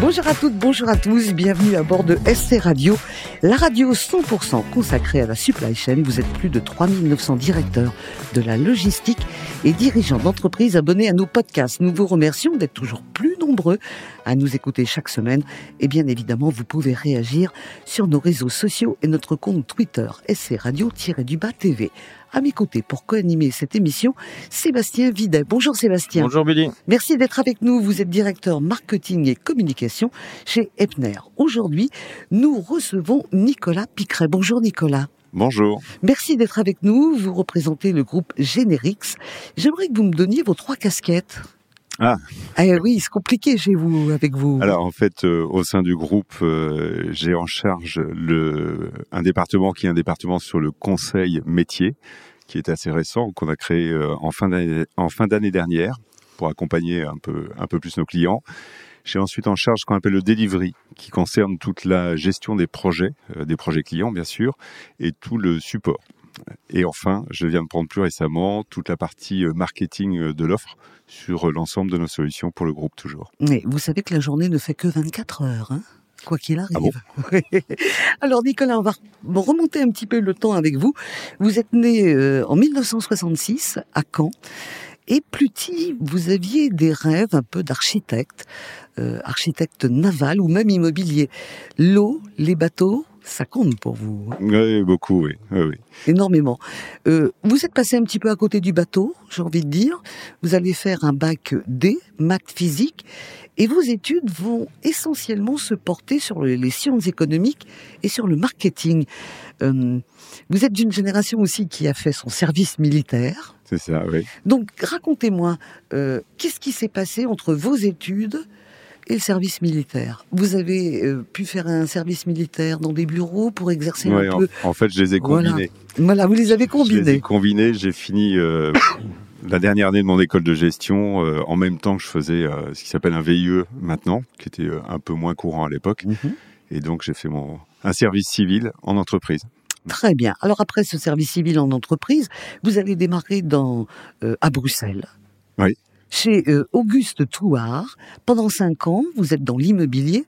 Bonjour à toutes, bonjour à tous, bienvenue à bord de SC Radio, la radio 100% consacrée à la supply chain. Vous êtes plus de 3900 directeurs de la logistique et dirigeants d'entreprises abonnés à nos podcasts. Nous vous remercions d'être toujours plus nombreux à nous écouter chaque semaine. Et bien évidemment, vous pouvez réagir sur nos réseaux sociaux et notre compte Twitter SC Radio-du-Bas TV. À mes côtés pour co-animer cette émission, Sébastien Videt. Bonjour Sébastien. Bonjour Billy. Merci d'être avec nous. Vous êtes directeur marketing et communication chez Epner. Aujourd'hui, nous recevons Nicolas Picret. Bonjour Nicolas. Bonjour. Merci d'être avec nous. Vous représentez le groupe Generix. J'aimerais que vous me donniez vos trois casquettes. Ah. Eh oui, c'est compliqué chez vous, avec vous. Alors en fait, euh, au sein du groupe, euh, j'ai en charge le, un département qui est un département sur le conseil métier, qui est assez récent, qu'on a créé euh, en fin d'année, en fin d'année dernière pour accompagner un peu, un peu plus nos clients. J'ai ensuite en charge ce qu'on appelle le delivery, qui concerne toute la gestion des projets, des projets clients bien sûr, et tout le support. Et enfin, je viens de prendre plus récemment toute la partie marketing de l'offre sur l'ensemble de nos solutions pour le groupe toujours. Mais vous savez que la journée ne fait que 24 heures, hein quoi qu'il arrive. Ah bon? Alors Nicolas, on va remonter un petit peu le temps avec vous. Vous êtes né euh, en 1966 à Caen. Et plus petit, vous aviez des rêves un peu d'architecte, euh, architecte naval ou même immobilier. L'eau, les bateaux, ça compte pour vous. hein Oui, beaucoup, oui. oui, oui. énormément. Euh, vous êtes passé un petit peu à côté du bateau, j'ai envie de dire. Vous allez faire un bac D, maths physique, et vos études vont essentiellement se porter sur les les sciences économiques et sur le marketing. Euh, vous êtes d'une génération aussi qui a fait son service militaire. C'est ça, oui. Donc racontez-moi, euh, qu'est-ce qui s'est passé entre vos études et le service militaire Vous avez euh, pu faire un service militaire dans des bureaux pour exercer Ouais, un en, peu. en fait, je les ai combinés. Voilà, vous les avez Je les ai combinés. combinés. J'ai fini euh, la dernière année de mon école de gestion euh, en même temps que je faisais ce qui s'appelle un VIE maintenant, qui était un peu moins courant à l'époque. Mhm. Et donc, j'ai fait mon un service civil en entreprise. Très bien. Alors après ce service civil en entreprise, vous allez démarrer dans euh, à Bruxelles. Oui. Chez euh, Auguste Touard. Pendant cinq ans, vous êtes dans l'immobilier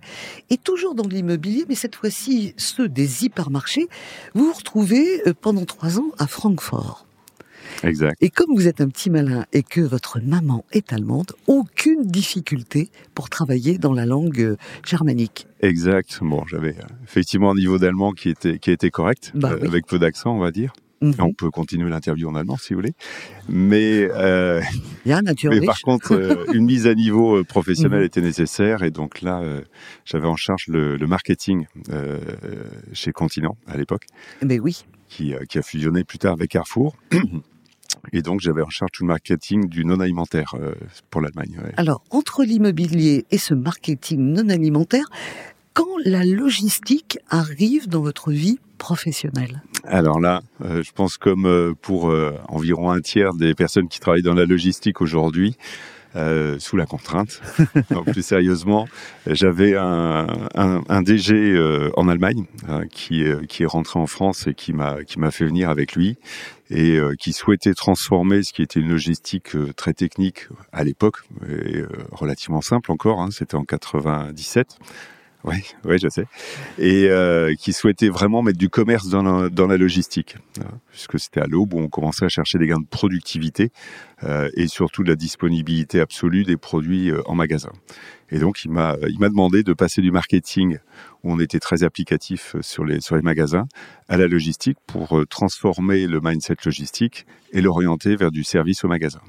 et toujours dans l'immobilier, mais cette fois-ci ceux des hypermarchés. Vous vous retrouvez euh, pendant trois ans à Francfort. Exact. Et comme vous êtes un petit malin et que votre maman est allemande, aucune difficulté pour travailler dans la langue euh, germanique. Exact. Bon, j'avais effectivement un niveau d'allemand qui était qui était correct, Bah euh, oui. avec peu d'accent, on va dire. Mhm. On peut continuer l'interview en allemand si vous voulez. Mais euh. Mais par contre, euh, une mise à niveau euh, professionnelle Mhm. était nécessaire et donc là, euh, j'avais en charge le, le marketing chez Continent à l'époque, Mais oui. qui, qui a fusionné plus tard avec Carrefour. Et donc, j'avais en charge tout le marketing du non-alimentaire euh, pour l'Allemagne. ouais. Alors, entre l'immobilier et ce marketing non alimentaire, quand la logistique arrive dans votre vie professionnelle? Alors là, euh, je pense comme euh, pour euh, environ un tiers des personnes qui travaillent dans la logistique aujourd'hui, euh, sous la contrainte. Donc plus sérieusement, j'avais un, un, un DG euh, en Allemagne hein, qui, qui est rentré en France et qui m'a qui m'a fait venir avec lui et qui souhaitait transformer ce qui était une logistique très technique à l'époque et relativement simple encore. Hein, C'était en 97. Oui, oui, je sais. Et euh, qui souhaitait vraiment mettre du commerce dans la, logistique, hein, puisque c'était à l'aube où on commençait à chercher des gains de productivité euh, et surtout de la disponibilité absolue des produits euh, en magasin. Et donc, il m'a demandé de passer du marketing où on était très applicatif sur les sur les magasins à la logistique pour transformer le mindset logistique et l'orienter vers du service au magasin.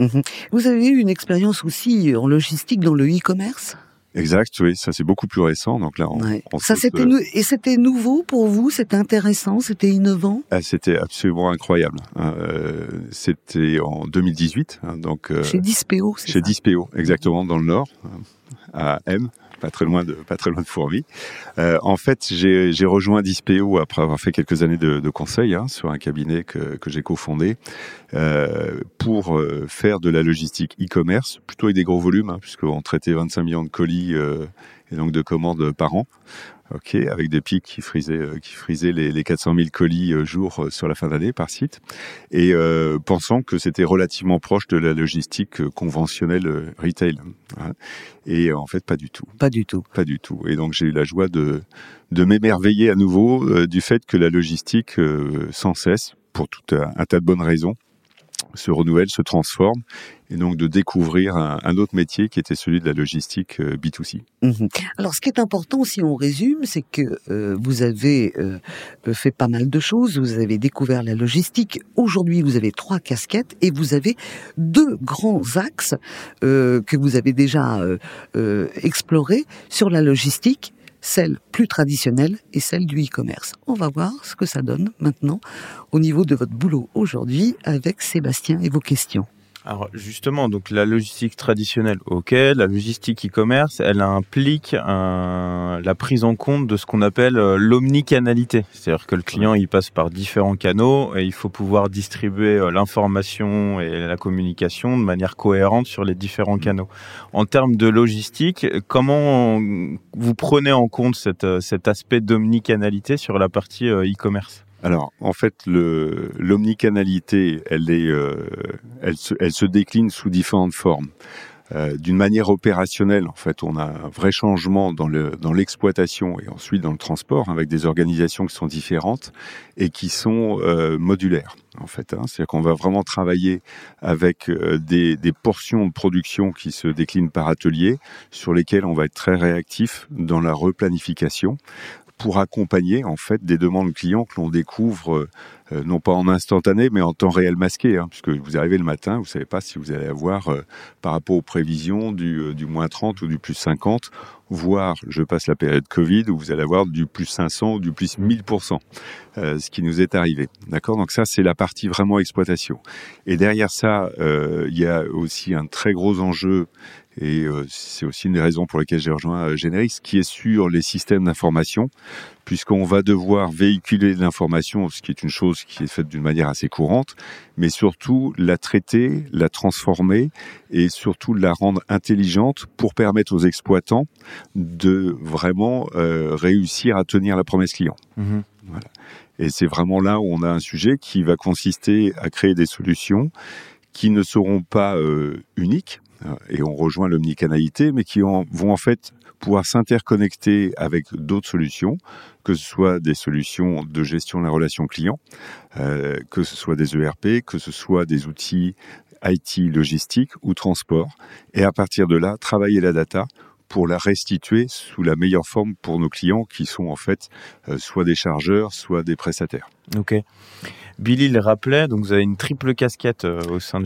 Vous avez eu une expérience aussi en logistique dans le e-commerce? Exact, oui, ça c'est beaucoup plus récent. Donc là, on, Ouais. on Ça, c'était euh, Et c'était nouveau pour vous C'était intéressant C'était innovant? Ah, c'était absolument incroyable. hein. Euh, c'était en 2018, hein, donc euh, Chez Dispeo, chez ça? Dispeo, exactement dans le nord, hein, à M, pas très loin de pas très loin de Fourmi. Euh, en fait, j'ai rejoint Dispeo après avoir fait quelques années de, de conseil hein, sur un cabinet que, que j'ai cofondé euh, pour euh, faire de la logistique e-commerce, plutôt avec des gros volumes, hein, puisqu'on traitait 25 millions de colis euh, et donc de commandes par an. Ok, avec des pics qui frisaient, euh, qui frisaient les, les 400 000 colis euh, jour euh, sur la fin d'année par site, et pensant que c'était relativement proche de la logistique conventionnelle retail. Hein. Et en fait, pas du tout. Pas du tout. Pas du tout. Et donc j'ai eu la joie de, de m'émerveiller à nouveau du fait que la logistique, sans cesse, pour tout un tas de bonnes raisons, se renouvelle, se transforme, et donc de découvrir un, autre métier qui était celui de la logistique euh, B2C. Mhm. Alors, ce qui est important, si on résume, c'est que euh, vous avez euh, fait pas mal de choses. Vous avez découvert la logistique. Aujourd'hui, vous avez trois casquettes et vous avez deux grands axes que vous avez déjà explorés sur la logistique celle plus traditionnelle et celle du e-commerce. On va voir ce que ça donne maintenant au niveau de votre boulot aujourd'hui avec Sébastien et vos questions. Alors justement, donc la logistique traditionnelle, ok, la logistique e-commerce, elle implique la prise en compte de ce qu'on appelle euh, l'omnicanalité, c'est-à-dire que le client il passe par différents canaux et il faut pouvoir distribuer euh, l'information et la communication de manière cohérente sur les différents canaux. En termes de logistique, comment vous prenez en compte euh, cet aspect d'omnicanalité sur la partie e-commerce? Alors, en fait, l'omnicanalité, elle, est, euh, elle, se, elle se décline sous différentes formes. Euh, D'une manière opérationnelle, en fait, on a un vrai changement dans l'exploitation dans et ensuite dans le transport, avec des organisations qui sont différentes et qui sont euh, modulaires. En fait, hein. c'est-à-dire qu'on va vraiment travailler avec euh, des, des, portions de production qui se déclinent par atelier, sur lesquelles on va être très réactif dans la replanification pour accompagner en fait des demandes clients que l'on découvre euh, non pas en instantané mais en temps réel masqué hein, puisque vous arrivez le matin vous savez pas si vous allez avoir euh, par rapport aux prévisions du, euh, moins 30 ou du plus 50 voire je passe la période Covid où vous allez avoir du plus 500 ou du plus 1000% ce qui nous est arrivé. D'accord? Donc ça c'est la partie vraiment exploitation. Et derrière ça il y a aussi un très gros enjeu et c'est aussi une des raisons pour lesquelles j'ai rejoint Generix, qui est sur les systèmes d'information, puisqu'on va devoir véhiculer de l'information, ce qui est une chose qui est faite d'une manière assez courante, mais surtout la traiter, la transformer et surtout la rendre intelligente pour permettre aux exploitants de vraiment euh, réussir à tenir la promesse client. Mmh voilà. Et c'est vraiment là où on a un sujet qui va consister à créer des solutions qui ne seront pas euh, uniques, et on rejoint l'omnicanalité, mais qui vont en fait pouvoir s'interconnecter avec d'autres solutions, que ce soit des solutions de gestion de la relation client, euh, que ce soit des ERP, que ce soit des outils IT logistique ou transport, et à partir de là, travailler la data pour la restituer sous la meilleure forme pour nos clients qui sont en fait euh, soit des chargeurs, soit des prestataires. Ok. Billy le rappelait, donc vous avez une triple casquette euh, au sein de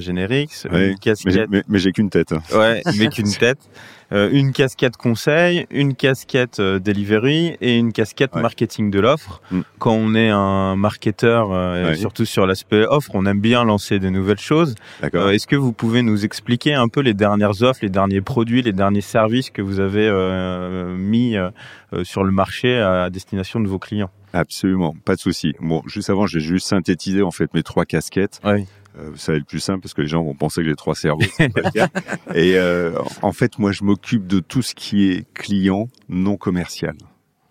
casquette... Mais, j'ai qu'une tête. Ouais, mais qu'une tête. Euh, une casquette conseil, une casquette euh, delivery et une casquette marketing de l'offre. Mm. Quand on est un marketeur, surtout sur l'aspect offre, on aime bien lancer de nouvelles choses. Est-ce que vous pouvez nous expliquer un peu les dernières offres, les derniers produits, les derniers services que vous avez mis sur le marché à destination de vos clients? Absolument, pas de souci. Bon, juste avant, j'ai juste synthétisé en fait mes trois casquettes. Oui. Euh, ça va être plus simple parce que les gens vont penser que j'ai trois cerveaux. Et euh, en fait, moi, je m'occupe de tout ce qui est client non commercial.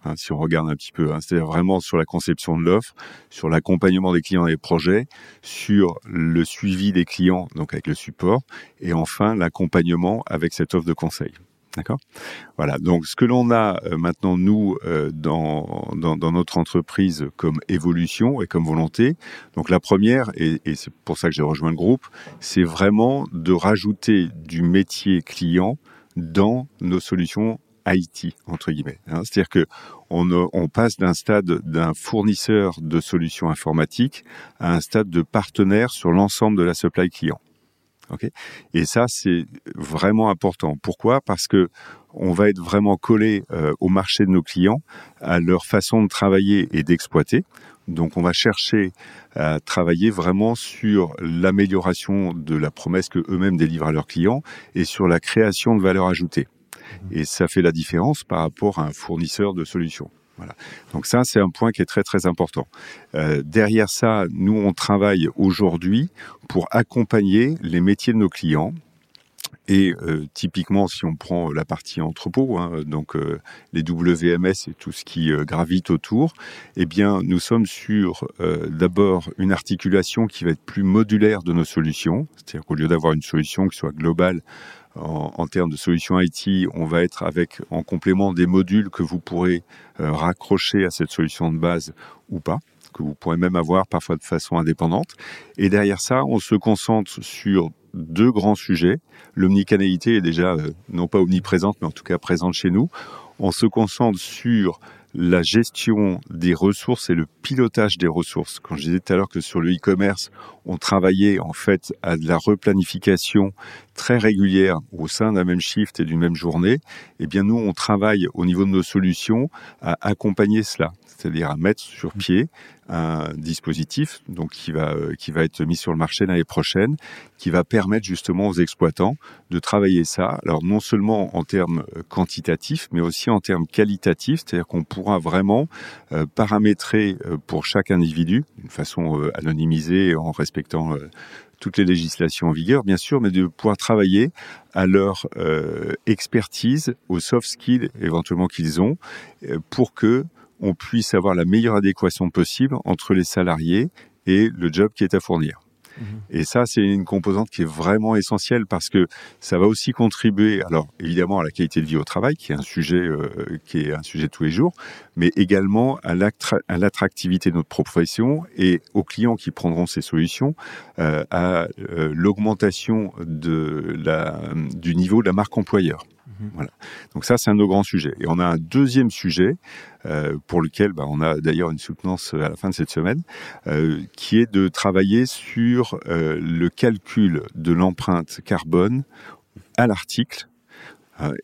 Hein, si on regarde un petit peu, hein, c'est-à-dire vraiment sur la conception de l'offre, sur l'accompagnement des clients et des projets, sur le suivi des clients, donc avec le support, et enfin l'accompagnement avec cette offre de conseil. D'accord Voilà, donc ce que l'on a euh, maintenant, nous, euh, dans, dans, notre entreprise comme évolution et comme volonté, donc la première, et, c'est pour ça que j'ai rejoint le groupe, c'est vraiment de rajouter du métier client dans nos solutions IT, entre guillemets. Hein. C'est-à-dire que on, on passe d'un stade d'un fournisseur de solutions informatiques à un stade de partenaire sur l'ensemble de la supply client. Okay et ça, c'est vraiment important. Pourquoi? Parce que on va être vraiment collé euh, au marché de nos clients, à leur façon de travailler et d'exploiter. Donc, on va chercher à travailler vraiment sur l'amélioration de la promesse que eux-mêmes délivrent à leurs clients et sur la création de valeur ajoutée. Mmh. Et ça fait la différence par rapport à un fournisseur de solutions. Donc ça, c'est un point qui est très très important. Euh, derrière ça, nous, on travaille aujourd'hui pour accompagner les métiers de nos clients. Et euh, typiquement, si on prend la partie entrepôt, hein, donc euh, les WMS et tout ce qui gravite autour, eh bien, nous sommes sur d'abord une articulation qui va être plus modulaire de nos solutions, c'est-à-dire qu'au lieu d'avoir une solution qui soit globale en, termes de solutions IT, on va être avec en complément des modules que vous pourrez raccrocher à cette solution de base ou pas que vous pourrez même avoir parfois de façon indépendante. Et derrière ça, on se concentre sur deux grands sujets. L'omnicanalité est déjà euh, non pas omniprésente, mais en tout cas présente chez nous. On se concentre sur la gestion des ressources et le pilotage des ressources. Quand je disais tout à l'heure que sur le e-commerce, on travaillait en fait à de la replanification très régulière au sein d'un même shift et d'une même journée, eh bien nous, on travaille au niveau de nos solutions à accompagner cela. C'est-à-dire à mettre sur pied un dispositif donc qui va euh, qui va être mis sur le marché l'année prochaine, qui va permettre justement aux exploitants de travailler ça. Alors non seulement en termes euh, quantitatifs, mais aussi en termes qualitatifs, c'est-à-dire qu'on pourra vraiment euh, paramétrer pour chaque individu d'une façon anonymisée en respectant toutes les législations en vigueur, bien sûr, mais de pouvoir travailler à leur expertise, aux soft skills éventuellement qu'ils ont, pour que on puisse avoir la meilleure adéquation possible entre les salariés et le job qui est à fournir. Et ça, c'est une composante qui est vraiment essentielle parce que ça va aussi contribuer, alors évidemment à la qualité de vie au travail, qui est un sujet euh, qui est un sujet de tous les jours, mais également à l'attractivité de notre profession et aux clients qui prendront ces solutions, euh, à euh, l'augmentation du niveau de la marque employeur. Mhm. Voilà. Donc ça, c'est un de nos grands sujets. Et on a un deuxième sujet euh, pour lequel bah, on a d'ailleurs une soutenance à la fin de cette semaine, euh, qui est de travailler sur euh, le calcul de l'empreinte carbone à l'article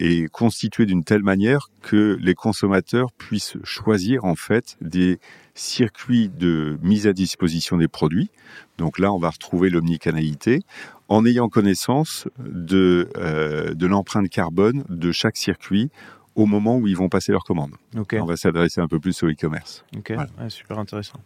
et constitué d'une telle manière que les consommateurs puissent choisir en fait des circuits de mise à disposition des produits. Donc là, on va retrouver l'omnicanalité en ayant connaissance de, euh, de l'empreinte carbone de chaque circuit au moment où ils vont passer leur commande. On va s'adresser un peu plus au e-commerce. Ok, super intéressant.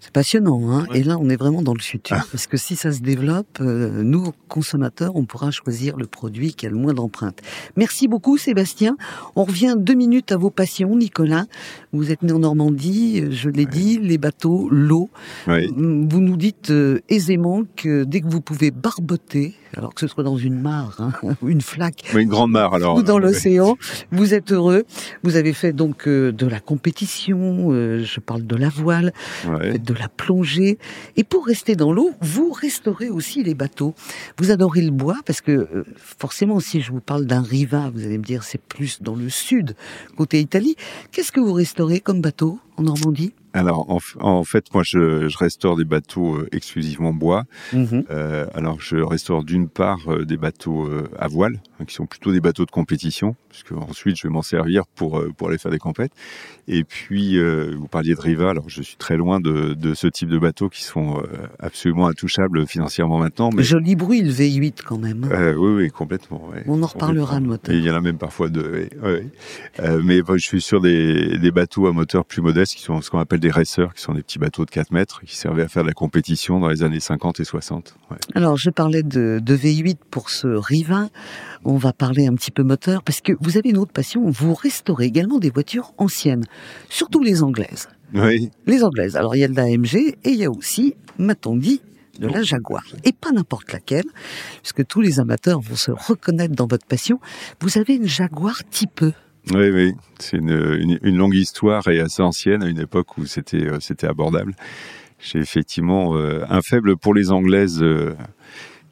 C'est passionnant, hein et là on est vraiment dans le futur, parce que si ça se développe, euh, nous, consommateurs, on pourra choisir le produit qui a le moins d'empreintes. Merci beaucoup Sébastien. On revient deux minutes à vos passions, Nicolas. Vous êtes né en Normandie, je l'ai dit, les bateaux, l'eau. Vous nous dites euh, aisément que dès que vous pouvez barboter, alors que ce soit dans une mare hein, ou une flaque, une grande mare alors, ou dans l'océan, vous êtes heureux. Vous avez fait donc euh, de la compétition, euh, je parle de la voile, de la plongée, et pour rester dans l'eau, vous restaurez aussi les bateaux. Vous adorez le bois parce que euh, forcément, si je vous parle d'un riva, vous allez me dire c'est plus dans le sud, côté Italie. Qu'est-ce que vous restaurez comme bateau? En Normandie alors, en, fait, moi, je, restaure des bateaux euh, exclusivement bois. Mhm. Euh, alors, je restaure d'une part euh, des bateaux à voile, hein, qui sont plutôt des bateaux de compétition, puisque ensuite, je vais m'en servir pour pour aller faire des compètes. Et puis, vous parliez de Riva. Alors, je suis très loin de, de ce type de bateaux qui sont absolument intouchables financièrement maintenant. Mais... Joli bruit, le V8 quand même. Hein. oui, oui, complètement. On en reparlera de moteur. il y en a même parfois deux. mais je suis sur des, des bateaux à moteur plus modeste, qui sont ce qu'on appelle des racers, qui sont des petits bateaux de 4 mètres, qui servaient à faire de la compétition dans les années 50 et 60. Alors, je parlais de, V8 pour ce Riva. On va parler un petit peu moteur, parce que vous avez une autre passion, vous restaurez également des voitures anciennes, surtout les anglaises. Oui. Les anglaises. Alors, il y a de la MG et il y a aussi, m'a-t-on dit, de la Jaguar. Et pas n'importe laquelle, puisque tous les amateurs vont se reconnaître dans votre passion. Vous avez une Jaguar type E. Oui, oui, c'est une, une, longue histoire et assez ancienne, à une époque où c'était euh, c'était abordable. J'ai effectivement euh, un faible pour les Anglaises euh,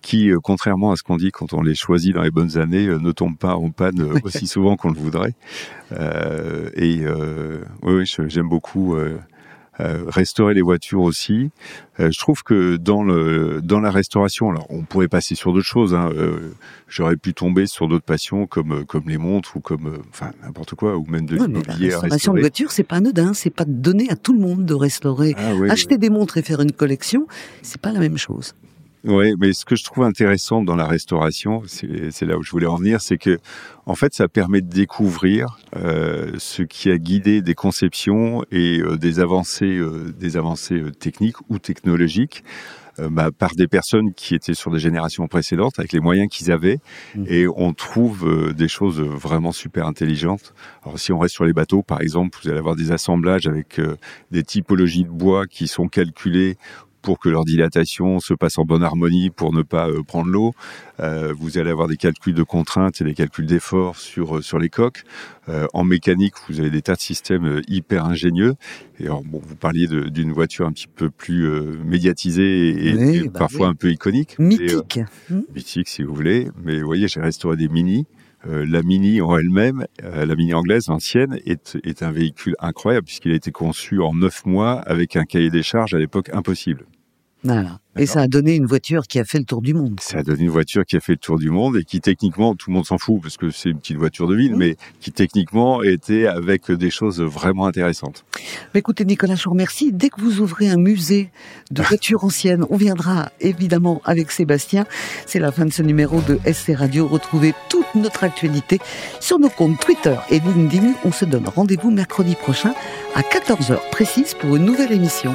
qui, contrairement à ce qu'on dit quand on les choisit dans les bonnes années, ne tombent pas en panne aussi souvent qu'on le voudrait. et oui, oui j'aime beaucoup euh, restaurer les voitures aussi. Euh, je trouve que dans le dans la restauration, alors on pourrait passer sur d'autres choses. Hein, euh, J'aurais pu tomber sur d'autres passions comme comme les montres ou comme enfin n'importe quoi ou même de l'immobilier La restauration de voitures, c'est pas anodin, c'est pas donner à tout le monde de restaurer. Ah Acheter des montres et faire une collection, c'est pas la même chose. Oui, mais ce que je trouve intéressant dans la restauration, c'est là où je voulais en venir, c'est que en fait, ça permet de découvrir euh, ce qui a guidé des conceptions et euh, des avancées, euh, des avancées techniques ou technologiques bah, par des personnes qui étaient sur des générations précédentes, avec les moyens qu'ils avaient, mmh. et on trouve des choses vraiment super intelligentes. Alors si on reste sur les bateaux, par exemple, vous allez avoir des assemblages avec des typologies de bois qui sont calculées pour que leur dilatation se passe en bonne harmonie pour ne pas euh, prendre l'eau. Euh, vous allez avoir des calculs de contraintes et des calculs d'efforts sur euh, sur les coques. en mécanique, vous avez des tas de systèmes hyper ingénieux. Et alors, bon, vous parliez d'une voiture un petit peu plus médiatisée et, bah parfois un peu iconique. Mythique. Hmm. mythique, si vous voulez. Mais vous voyez, j'ai restauré des Mini. la Mini en elle-même, la Mini anglaise ancienne, est, est un véhicule incroyable puisqu'il a été conçu en neuf mois avec un cahier des charges à l'époque impossible. Voilà. Et ça a donné une voiture qui a fait le tour du monde. Ça a donné une voiture qui a fait le tour du monde et qui techniquement, tout le monde s'en fout parce que c'est une petite voiture de ville, mais qui techniquement était avec des choses vraiment intéressantes. écoutez Nicolas, je vous remercie. Dès que vous ouvrez un musée de voitures anciennes, on viendra évidemment avec Sébastien. C'est la fin de ce numéro de SC Radio. Retrouvez toute notre actualité sur nos comptes Twitter et LinkedIn. On se donne rendez-vous mercredi prochain à 14h précise pour une nouvelle émission.